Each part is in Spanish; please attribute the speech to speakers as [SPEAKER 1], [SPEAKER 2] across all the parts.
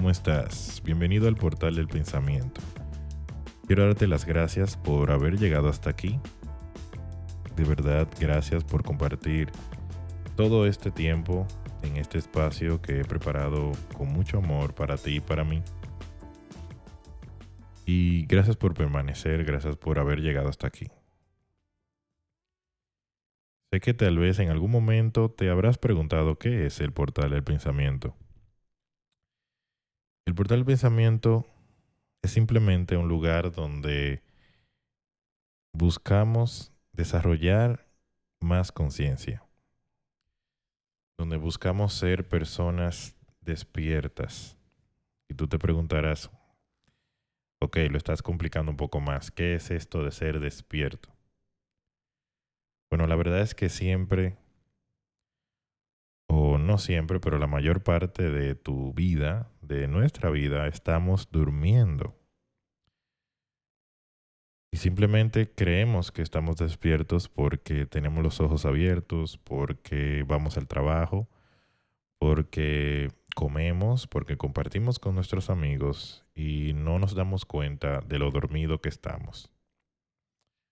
[SPEAKER 1] ¿cómo estás? Bienvenido al portal del pensamiento. Quiero darte las gracias por haber llegado hasta aquí. De verdad, gracias por compartir todo este tiempo en este espacio que he preparado con mucho amor para ti y para mí. Y gracias por permanecer, gracias por haber llegado hasta aquí. Sé que tal vez en algún momento te habrás preguntado qué es el portal del pensamiento. El portal del pensamiento es simplemente un lugar donde buscamos desarrollar más conciencia, donde buscamos ser personas despiertas. Y tú te preguntarás, ok, lo estás complicando un poco más, ¿qué es esto de ser despierto? Bueno, la verdad es que siempre no siempre, pero la mayor parte de tu vida, de nuestra vida, estamos durmiendo. Y simplemente creemos que estamos despiertos porque tenemos los ojos abiertos, porque vamos al trabajo, porque comemos, porque compartimos con nuestros amigos y no nos damos cuenta de lo dormido que estamos.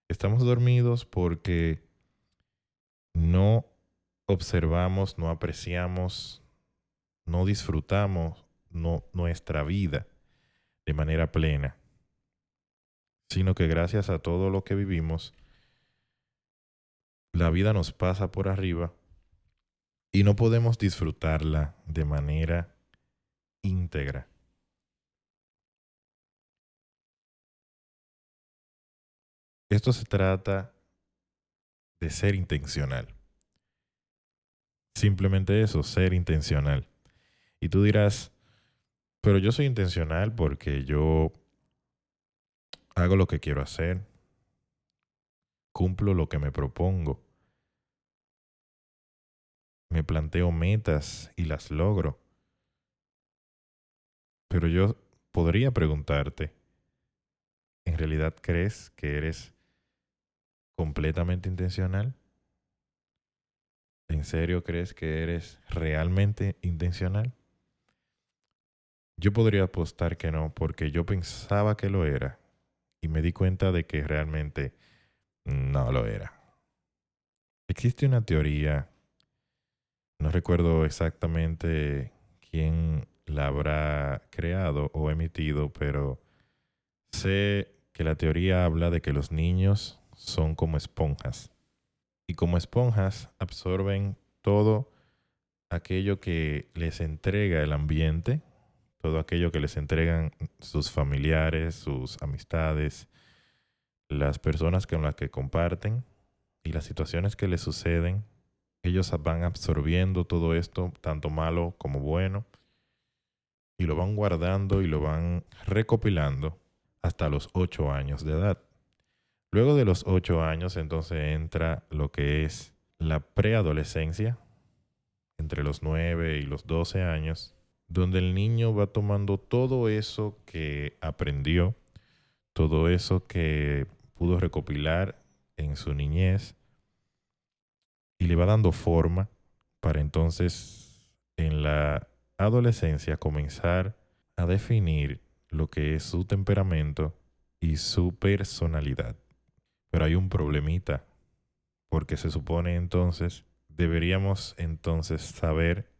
[SPEAKER 1] Estamos dormidos porque no observamos, no apreciamos, no disfrutamos nuestra vida de manera plena, sino que gracias a todo lo que vivimos, la vida nos pasa por arriba y no podemos disfrutarla de manera íntegra. Esto se trata de ser intencional. Simplemente eso, ser intencional. Y tú dirás, pero yo soy intencional porque yo hago lo que quiero hacer, cumplo lo que me propongo, me planteo metas y las logro. Pero yo podría preguntarte, ¿en realidad crees que eres completamente intencional? ¿En serio crees que eres realmente intencional? Yo podría apostar que no, porque yo pensaba que lo era y me di cuenta de que realmente no lo era. Existe una teoría, no recuerdo exactamente quién la habrá creado o emitido, pero sé que la teoría habla de que los niños son como esponjas y como esponjas absorben todo aquello que les entrega el ambiente, todo aquello que les entregan sus familiares, sus amistades, las personas con las que comparten y las situaciones que les suceden. Ellos van absorbiendo todo esto, tanto malo como bueno, y lo van guardando y lo van recopilando hasta los ocho años de edad. Luego de los ocho años, entonces entra lo que es la preadolescencia, entre los nueve y los doce años, donde el niño va tomando todo eso que aprendió, todo eso que pudo recopilar en su niñez y le va dando forma para entonces en la adolescencia comenzar a definir lo que es su temperamento y su personalidad. Pero hay un problemita, porque se supone entonces, deberíamos entonces saber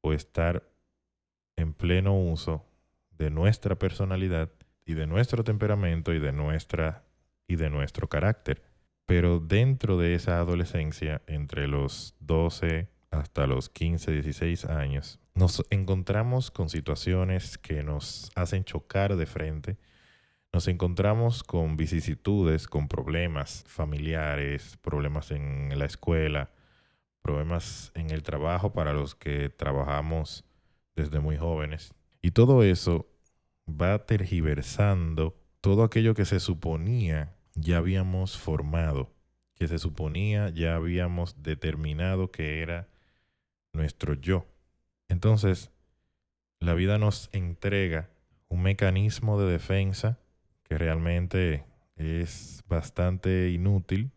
[SPEAKER 1] o estar en pleno uso de nuestra personalidad y de nuestro temperamento y de nuestra y de nuestro carácter. Pero dentro de esa adolescencia, entre los 12 hasta los 15, 16 años, nos encontramos con situaciones que nos hacen chocar de frente nos encontramos con vicisitudes, con problemas familiares, problemas en la escuela, problemas en el trabajo para los que trabajamos desde muy jóvenes. Y todo eso va tergiversando todo aquello que se suponía ya habíamos formado, que se suponía ya habíamos determinado que era nuestro yo. Entonces, la vida nos entrega un mecanismo de defensa que realmente es bastante inútil,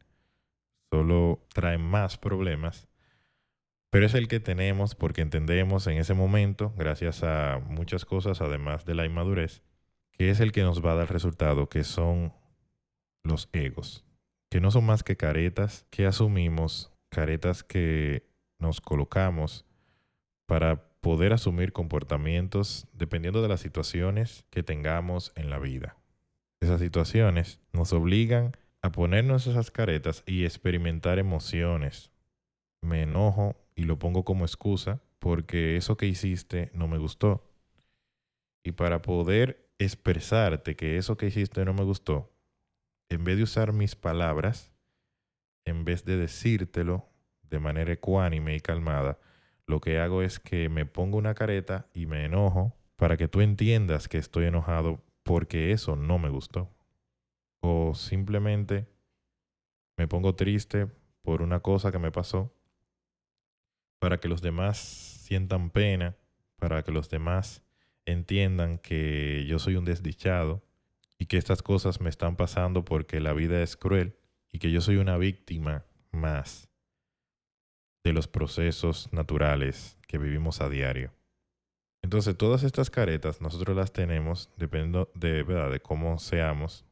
[SPEAKER 1] solo trae más problemas, pero es el que tenemos porque entendemos en ese momento, gracias a muchas cosas, además de la inmadurez, que es el que nos va a dar resultado, que son los egos, que no son más que caretas que asumimos, caretas que nos colocamos para poder asumir comportamientos dependiendo de las situaciones que tengamos en la vida. Esas situaciones nos obligan a ponernos esas caretas y experimentar emociones. Me enojo y lo pongo como excusa porque eso que hiciste no me gustó. Y para poder expresarte que eso que hiciste no me gustó, en vez de usar mis palabras, en vez de decírtelo de manera ecuánime y calmada, lo que hago es que me pongo una careta y me enojo para que tú entiendas que estoy enojado porque eso no me gustó. O simplemente me pongo triste por una cosa que me pasó para que los demás sientan pena, para que los demás entiendan que yo soy un desdichado y que estas cosas me están pasando porque la vida es cruel y que yo soy una víctima más de los procesos naturales que vivimos a diario. Entonces, todas estas caretas nosotros las tenemos, dependiendo de, ¿verdad? de cómo seamos,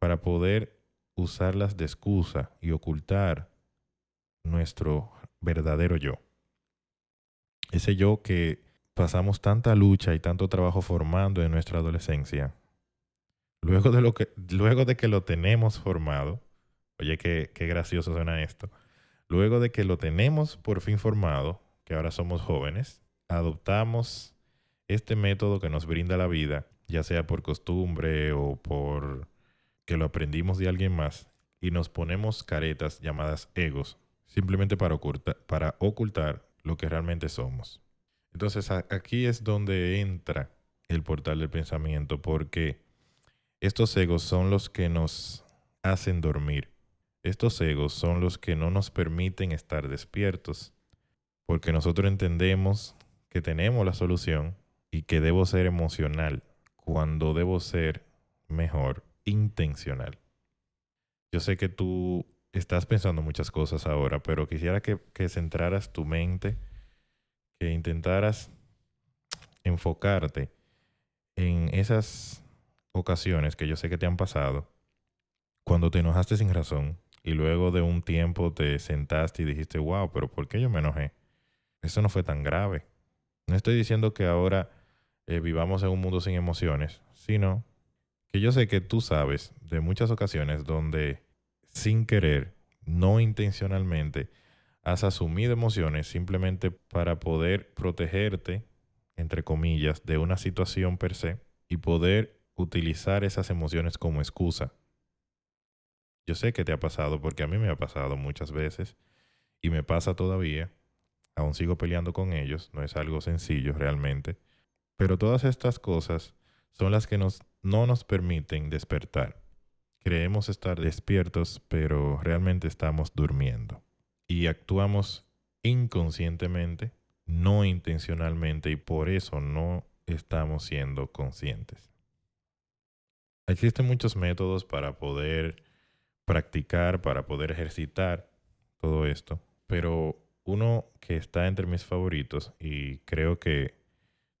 [SPEAKER 1] para poder usarlas de excusa y ocultar nuestro verdadero yo. Ese yo que pasamos tanta lucha y tanto trabajo formando en nuestra adolescencia. Luego de, lo que, luego de que lo tenemos formado, oye, qué, qué gracioso suena esto. Luego de que lo tenemos por fin formado, que ahora somos jóvenes, adoptamos este método que nos brinda la vida, ya sea por costumbre o por que lo aprendimos de alguien más, y nos ponemos caretas llamadas egos, simplemente para, ocultar, para ocultar lo que realmente somos. Entonces aquí es donde entra el portal del pensamiento, porque estos egos son los que nos hacen dormir. Estos egos son los que no nos permiten estar despiertos, porque nosotros entendemos que tenemos la solución y que debo ser emocional cuando debo ser mejor intencional. Yo sé que tú estás pensando muchas cosas ahora, pero quisiera que, que centraras tu mente, que intentaras enfocarte en esas ocasiones que yo sé que te han pasado, cuando te enojaste sin razón y luego de un tiempo te sentaste y dijiste, wow, pero ¿por qué yo me enojé? Eso no fue tan grave. No estoy diciendo que ahora eh, vivamos en un mundo sin emociones, sino que yo sé que tú sabes de muchas ocasiones donde sin querer, no intencionalmente, has asumido emociones simplemente para poder protegerte, entre comillas, de una situación per se y poder utilizar esas emociones como excusa. Yo sé que te ha pasado porque a mí me ha pasado muchas veces y me pasa todavía aún sigo peleando con ellos, no es algo sencillo realmente, pero todas estas cosas son las que nos, no nos permiten despertar. Creemos estar despiertos, pero realmente estamos durmiendo. Y actuamos inconscientemente, no intencionalmente, y por eso no estamos siendo conscientes. Existen muchos métodos para poder practicar, para poder ejercitar todo esto, pero uno que está entre mis favoritos y creo que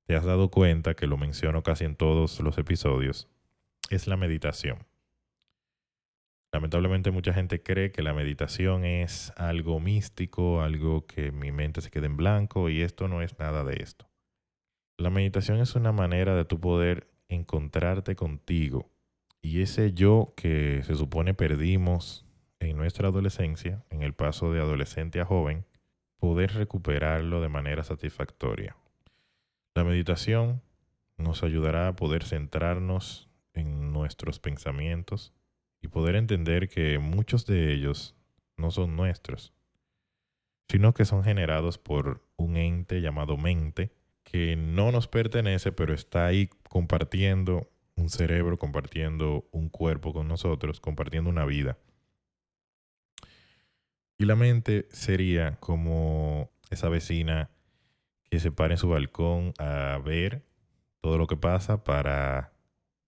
[SPEAKER 1] te has dado cuenta que lo menciono casi en todos los episodios, es la meditación. Lamentablemente mucha gente cree que la meditación es algo místico, algo que mi mente se quede en blanco y esto no es nada de esto. La meditación es una manera de tu poder encontrarte contigo y ese yo que se supone perdimos en nuestra adolescencia, en el paso de adolescente a joven, poder recuperarlo de manera satisfactoria. La meditación nos ayudará a poder centrarnos en nuestros pensamientos y poder entender que muchos de ellos no son nuestros, sino que son generados por un ente llamado mente que no nos pertenece, pero está ahí compartiendo un cerebro, compartiendo un cuerpo con nosotros, compartiendo una vida. Y la mente sería como esa vecina que se para en su balcón a ver todo lo que pasa para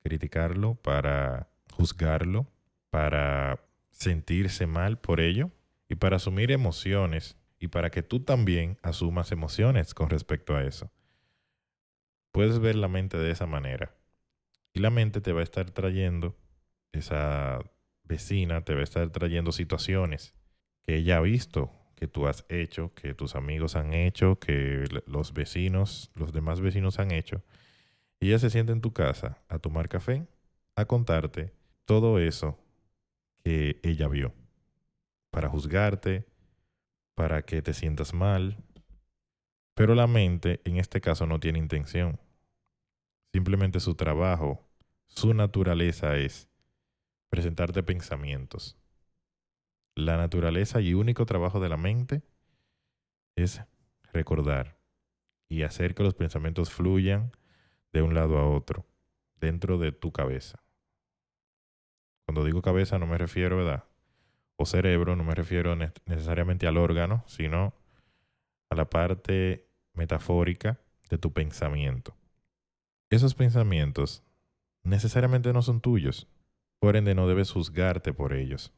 [SPEAKER 1] criticarlo, para juzgarlo, para sentirse mal por ello y para asumir emociones y para que tú también asumas emociones con respecto a eso. Puedes ver la mente de esa manera. Y la mente te va a estar trayendo, esa vecina te va a estar trayendo situaciones ella ha visto, que tú has hecho, que tus amigos han hecho, que los vecinos, los demás vecinos han hecho. Y ella se siente en tu casa a tomar café, a contarte todo eso que ella vio, para juzgarte, para que te sientas mal. Pero la mente en este caso no tiene intención. Simplemente su trabajo, su naturaleza es presentarte pensamientos. La naturaleza y único trabajo de la mente es recordar y hacer que los pensamientos fluyan de un lado a otro, dentro de tu cabeza. Cuando digo cabeza no me refiero, ¿verdad? O cerebro, no me refiero necesariamente al órgano, sino a la parte metafórica de tu pensamiento. Esos pensamientos necesariamente no son tuyos, por ende no debes juzgarte por ellos.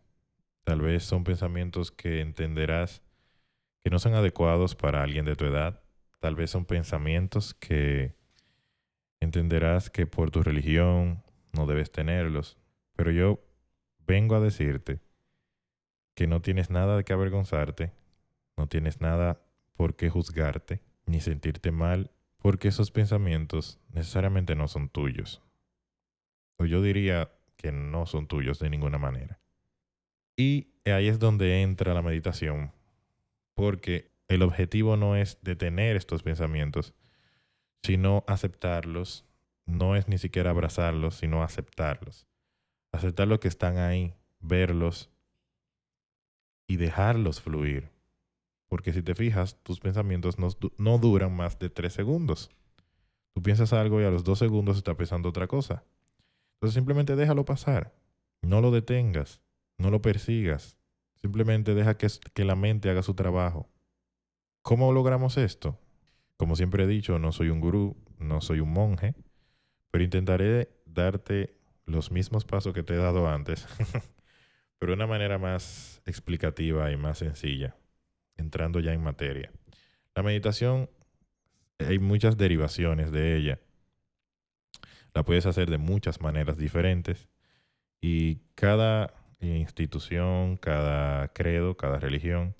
[SPEAKER 1] Tal vez son pensamientos que entenderás que no son adecuados para alguien de tu edad. Tal vez son pensamientos que entenderás que por tu religión no debes tenerlos. Pero yo vengo a decirte que no tienes nada de qué avergonzarte, no tienes nada por qué juzgarte, ni sentirte mal, porque esos pensamientos necesariamente no son tuyos. O yo diría que no son tuyos de ninguna manera. Y ahí es donde entra la meditación, porque el objetivo no es detener estos pensamientos, sino aceptarlos. No es ni siquiera abrazarlos, sino aceptarlos. Aceptar lo que están ahí, verlos y dejarlos fluir. Porque si te fijas, tus pensamientos no, no duran más de tres segundos. Tú piensas algo y a los dos segundos está pensando otra cosa. Entonces simplemente déjalo pasar. No lo detengas. No lo persigas. Simplemente deja que, que la mente haga su trabajo. ¿Cómo logramos esto? Como siempre he dicho, no soy un gurú, no soy un monje, pero intentaré darte los mismos pasos que te he dado antes, pero de una manera más explicativa y más sencilla, entrando ya en materia. La meditación, hay muchas derivaciones de ella. La puedes hacer de muchas maneras diferentes y cada institución, cada credo, cada religión,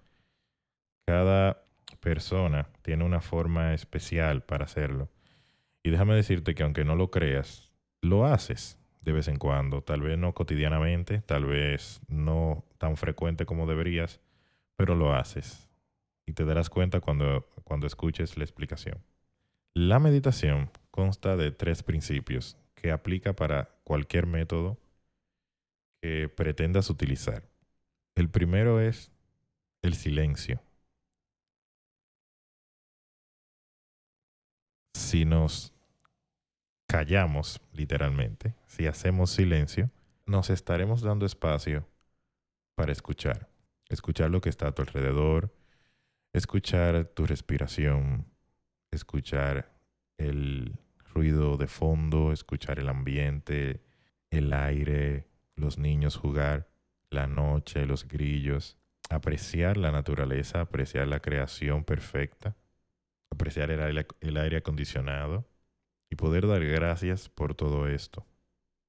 [SPEAKER 1] cada persona tiene una forma especial para hacerlo. Y déjame decirte que aunque no lo creas, lo haces de vez en cuando, tal vez no cotidianamente, tal vez no tan frecuente como deberías, pero lo haces. Y te darás cuenta cuando, cuando escuches la explicación. La meditación consta de tres principios que aplica para cualquier método que pretendas utilizar. El primero es el silencio. Si nos callamos, literalmente, si hacemos silencio, nos estaremos dando espacio para escuchar. Escuchar lo que está a tu alrededor, escuchar tu respiración, escuchar el ruido de fondo, escuchar el ambiente, el aire, los niños jugar, la noche, los grillos, apreciar la naturaleza, apreciar la creación perfecta, apreciar el aire, el aire acondicionado y poder dar gracias por todo esto.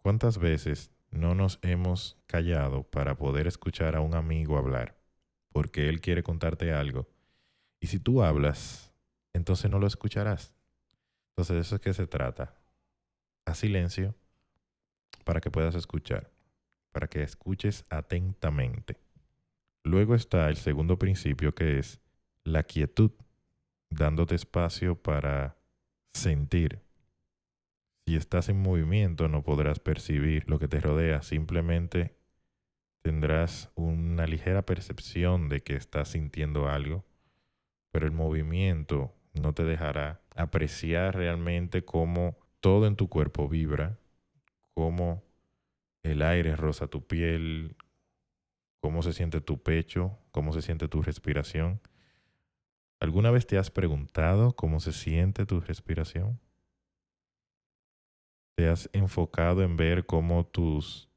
[SPEAKER 1] ¿Cuántas veces no nos hemos callado para poder escuchar a un amigo hablar? Porque él quiere contarte algo. Y si tú hablas, entonces no lo escucharás. Entonces eso es que se trata. A silencio para que puedas escuchar para que escuches atentamente. Luego está el segundo principio que es la quietud, dándote espacio para sentir. Si estás en movimiento no podrás percibir lo que te rodea, simplemente tendrás una ligera percepción de que estás sintiendo algo, pero el movimiento no te dejará apreciar realmente cómo todo en tu cuerpo vibra, cómo el aire roza tu piel, cómo se siente tu pecho, cómo se siente tu respiración. ¿Alguna vez te has preguntado cómo se siente tu respiración? ¿Te has enfocado en ver cómo tus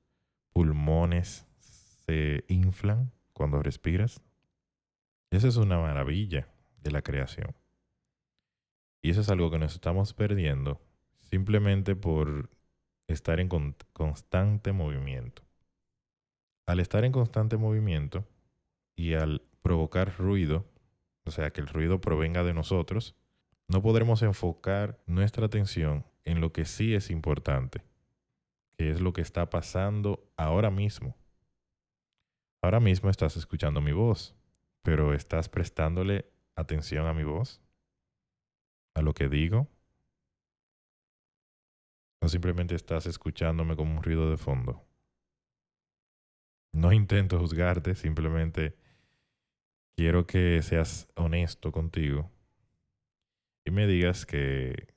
[SPEAKER 1] pulmones se inflan cuando respiras? Esa es una maravilla de la creación. Y eso es algo que nos estamos perdiendo simplemente por estar en constante movimiento. Al estar en constante movimiento y al provocar ruido, o sea, que el ruido provenga de nosotros, no podremos enfocar nuestra atención en lo que sí es importante, que es lo que está pasando ahora mismo. Ahora mismo estás escuchando mi voz, pero ¿estás prestándole atención a mi voz? ¿A lo que digo? ¿O simplemente estás escuchándome como un ruido de fondo? No intento juzgarte, simplemente quiero que seas honesto contigo y me digas que,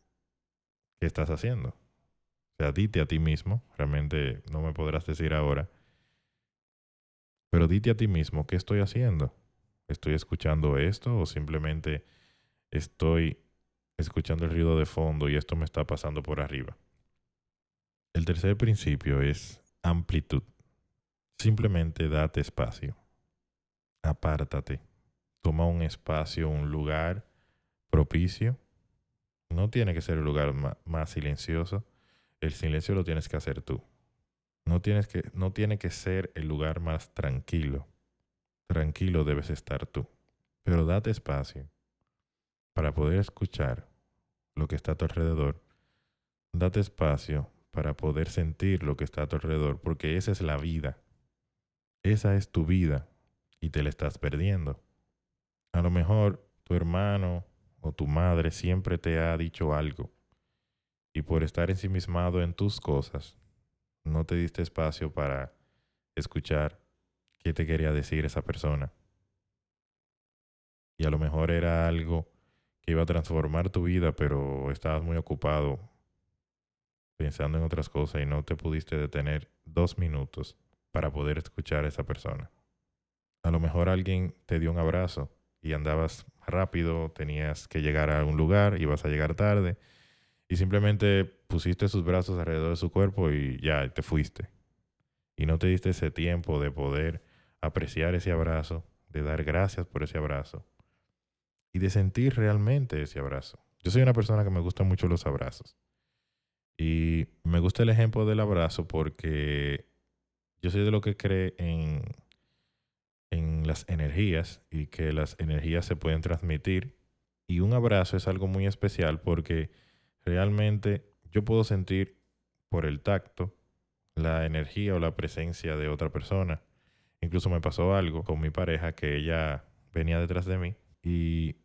[SPEAKER 1] qué estás haciendo. O sea, dite a ti mismo, realmente no me podrás decir ahora, pero dite a ti mismo qué estoy haciendo. ¿Estoy escuchando esto o simplemente estoy escuchando el ruido de fondo y esto me está pasando por arriba? El tercer principio es amplitud. Simplemente date espacio. Apártate. Toma un espacio, un lugar propicio. No tiene que ser el lugar más, silencioso. El silencio lo tienes que hacer tú. No, tienes que, no tiene que ser el lugar más tranquilo. Tranquilo debes estar tú. Pero date espacio para poder escuchar lo que está a tu alrededor. Date espacio para poder sentir lo que está a tu alrededor, porque esa es la vida. Esa es tu vida y te la estás perdiendo. A lo mejor tu hermano o tu madre siempre te ha dicho algo y por estar ensimismado en tus cosas, no te diste espacio para escuchar qué te quería decir esa persona. Y a lo mejor era algo que iba a transformar tu vida, pero estabas muy ocupado pensando en otras cosas y no te pudiste detener dos minutos para poder escuchar a esa persona. A lo mejor alguien te dio un abrazo y andabas rápido, tenías que llegar a un lugar, ibas a llegar tarde y simplemente pusiste sus brazos alrededor de su cuerpo y ya te fuiste. Y no te diste ese tiempo de poder apreciar ese abrazo, de dar gracias por ese abrazo y de sentir realmente ese abrazo. Yo soy una persona que me gustan mucho los abrazos. Y me gusta el ejemplo del abrazo porque yo soy de lo que cree en, en las energías y que las energías se pueden transmitir. Y un abrazo es algo muy especial porque realmente yo puedo sentir por el tacto la energía o la presencia de otra persona. Incluso me pasó algo con mi pareja que ella venía detrás de mí y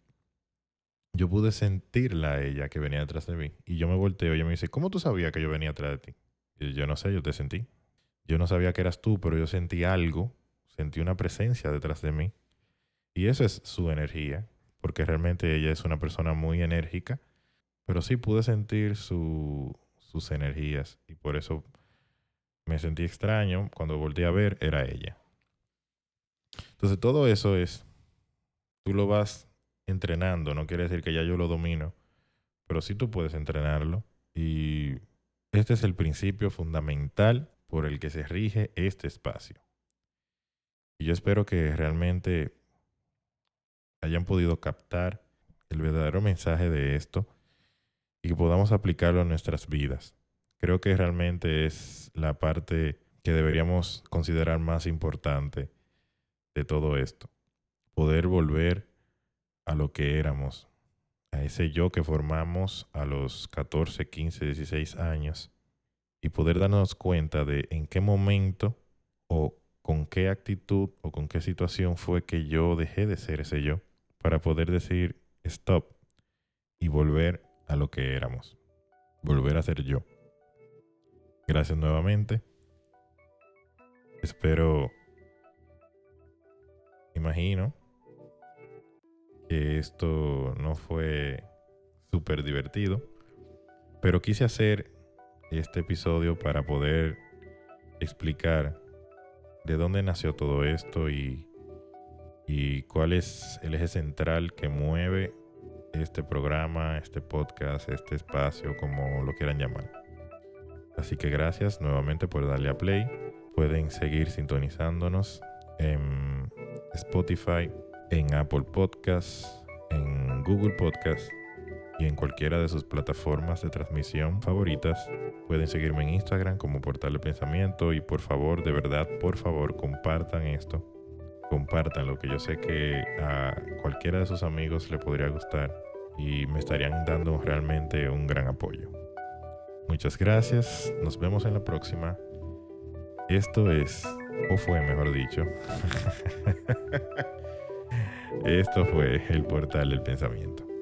[SPEAKER 1] yo pude sentirla ella que venía detrás de mí. Y yo me volteo y ella me dice, ¿cómo tú sabías que yo venía detrás de ti? Y yo no sé, yo te sentí. Yo no sabía que eras tú, pero yo sentí algo, sentí una presencia detrás de mí. Y eso es su energía, porque realmente ella es una persona muy enérgica, pero sí pude sentir su, sus energías y por eso me sentí extraño. Cuando volteé a ver, era ella. Entonces todo eso es, tú lo vas entrenando, no quiere decir que ya yo lo domino, pero sí tú puedes entrenarlo. Y este es el principio fundamental por el que se rige este espacio. Y yo espero que realmente hayan podido captar el verdadero mensaje de esto y que podamos aplicarlo a nuestras vidas. Creo que realmente es la parte que deberíamos considerar más importante de todo esto. Poder volver a lo que éramos, a ese yo que formamos a los 14, 15, 16 años y poder darnos cuenta de en qué momento o con qué actitud o con qué situación fue que yo dejé de ser ese yo para poder decir stop y volver a lo que éramos, volver a ser yo. Gracias nuevamente. Espero, imagino, esto no fue súper divertido, pero quise hacer este episodio para poder explicar de dónde nació todo esto y, y cuál es el eje central que mueve este programa, este podcast, este espacio, como lo quieran llamar. Así que gracias nuevamente por darle a play. Pueden seguir sintonizándonos en Spotify, en Apple Podcasts, en Google Podcasts y en cualquiera de sus plataformas de transmisión favoritas. Pueden seguirme en Instagram como Portal de Pensamiento y por favor, de verdad, por favor, compartan esto. Compartan lo que yo sé que a cualquiera de sus amigos le podría gustar y me estarían dando realmente un gran apoyo. Muchas gracias, nos vemos en la próxima. Esto es, o fue mejor dicho, esto fue el portal del pensamiento.